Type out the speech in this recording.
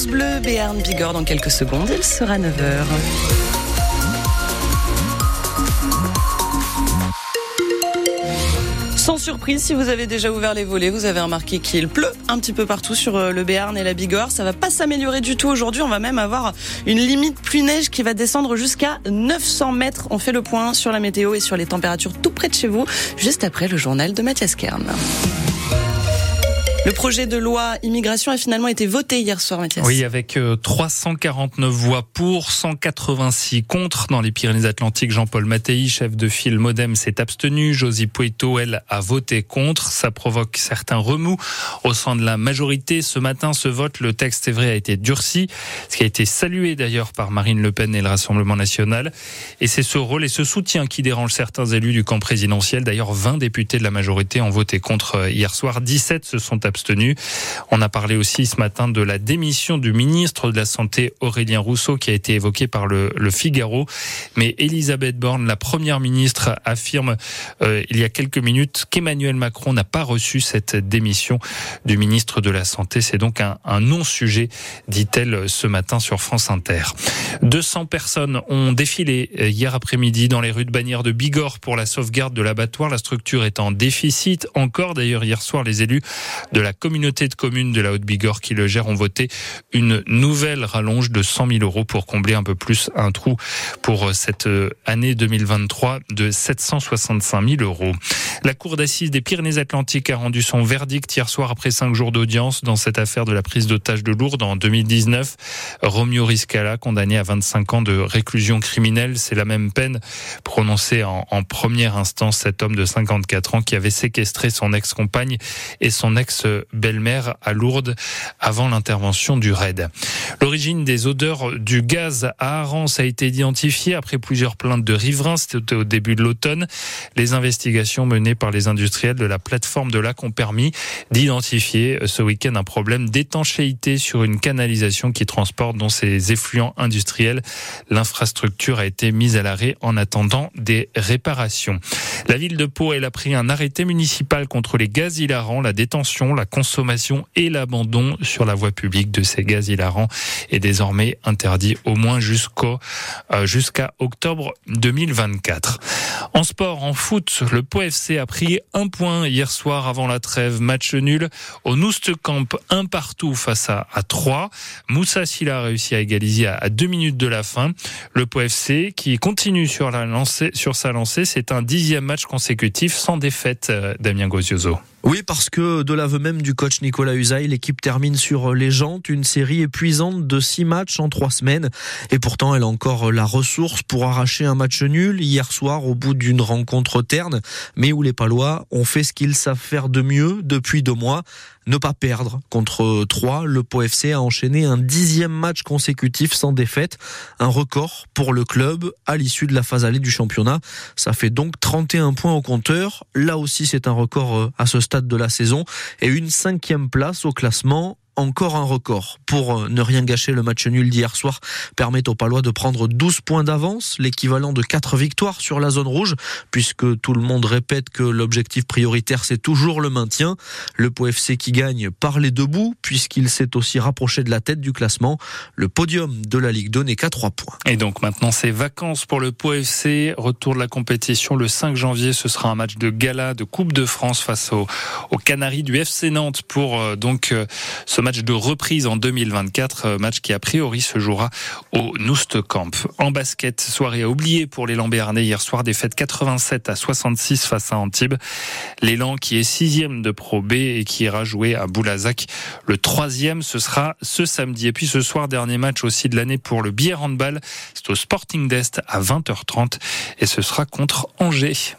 Bleu, Béarn, Bigorre dans quelques secondes. Il sera 9h. Sans surprise, si vous avez déjà ouvert les volets, vous avez remarqué qu'il pleut un petit peu partout sur euh, le Béarn et la Bigorre. Ça va pas s'améliorer du tout aujourd'hui. On va même avoir une limite pluie-neige qui va descendre jusqu'à 900 mètres. On fait le point sur la météo et sur les températures tout près de chez vous, juste après le journal de Mathias Kern. Le projet de loi immigration a finalement été voté hier soir, Mathias. Oui, avec 349 euh, voix pour, 186 contre. Dans les Pyrénées-Atlantiques, Jean-Paul Mattei, chef de file Modem, s'est abstenu. Josie Poito, elle, a voté contre. Ça provoque certains remous au sein de la majorité. Ce matin, ce vote, le texte, est vrai, a été durci. Ce qui a été salué d'ailleurs par Marine Le Pen et le Rassemblement national. Et c'est ce rôle et ce soutien qui dérange certains élus du camp présidentiel. D'ailleurs, 20 députés de la majorité ont voté contre euh, hier soir. 17 se sont abstenu. On a parlé aussi ce matin de la démission du ministre de la Santé Aurélien Rousseau qui a été évoqué par le, Figaro. Mais Elisabeth Borne, la première ministre, affirme euh, il y a quelques minutes qu'Emmanuel Macron n'a pas reçu cette démission du ministre de la Santé. C'est donc un, un non-sujet, dit-elle ce matin sur France Inter. 200 personnes ont défilé euh, hier après-midi dans les rues de Bagnères de Bigorre pour la sauvegarde de l'abattoir. La structure est en déficit. Encore d'ailleurs hier soir, les élus de la communauté de communes de la Haute-Bigorre qui le gère ont voté une nouvelle rallonge de 100 000 euros pour combler un peu plus un trou pour euh, cette euh, année 2023 de 765 000 euros. La Cour d'assises des Pyrénées-Atlantiques a rendu son verdict hier soir après cinq jours d'audience dans cette affaire de la prise d'otage de Lourdes en 2019. Romeo Riscala, condamné à 25 ans de réclusion criminelle, c'est la même peine prononcée en, en première instance. Cet homme de 54 ans qui avait séquestré son ex-compagne et son ex belle-mère à Lourdes avant l'intervention du RAID. L'origine des odeurs du gaz à Arance a été identifiée après plusieurs plaintes de riverains. C'était au début de l'automne. Les investigations menées par les industriels de la plateforme de lac ont permis d'identifier ce week-end un problème d'étanchéité sur une canalisation qui transporte dans ces effluents industriels. L'infrastructure a été mise à l'arrêt en attendant des réparations. La ville de Pau, elle a pris un arrêté municipal contre les gaz hilarants, la détention, la consommation et l'abandon sur la voie publique de ces gaz hilarants est désormais interdit au moins jusqu'au euh, jusqu'à octobre 2024. En sport, en foot, le Pau FC a pris un point hier soir avant la trêve, match nul au Noustecamp, un partout face à, à 3. Moussa Silla a réussi à égaliser à, deux minutes de la fin. Le Pau FC qui continue sur sa lancée, c'est un dixième match consécutif sans défaite, euh, Damien Gozioso. Oui, parce que de l'aveu même du coach Nicolas Usaï, l'équipe termine sur les jantes, une série épuisante de six matchs en trois semaines. Et pourtant, elle a encore la ressource pour arracher un match nul hier soir au bout d'une rencontre terne, mais où les Palois ont fait ce qu'ils savent faire de mieux depuis deux mois. Ne pas perdre. Contre trois, le Pau FC a enchaîné un dixième match consécutif sans défaite. Un record pour le club à l'issue de la phase allée du championnat. Ça fait donc 31 points au compteur. Là aussi, c'est un record à ce stade de la saison et une cinquième place au classement encore un record. Pour ne rien gâcher, le match nul d'hier soir permet aux Palois de prendre 12 points d'avance, l'équivalent de 4 victoires sur la zone rouge, puisque tout le monde répète que l'objectif prioritaire c'est toujours le maintien. Le Pau FC qui gagne par les deux bouts, puisqu'il s'est aussi rapproché de la tête du classement. Le podium de la Ligue 2 n'est qu'à 3 points. Et donc maintenant c'est vacances pour le Pau FC. Retour de la compétition le 5 janvier. Ce sera un match de gala de Coupe de France face aux, aux Canaries du FC Nantes pour euh, donc euh, ce match de reprise en 2024, match qui a priori se jouera au Noustecamp. En basket, soirée à oublier pour l'élan béarnais hier soir, défaite 87 à 66 face à Antibes. L'élan qui est sixième de Pro B et qui ira jouer à Boulazac. Le troisième, ce sera ce samedi. Et puis ce soir, dernier match aussi de l'année pour le bière handball. C'est au Sporting d'Est à 20h30 et ce sera contre Angers.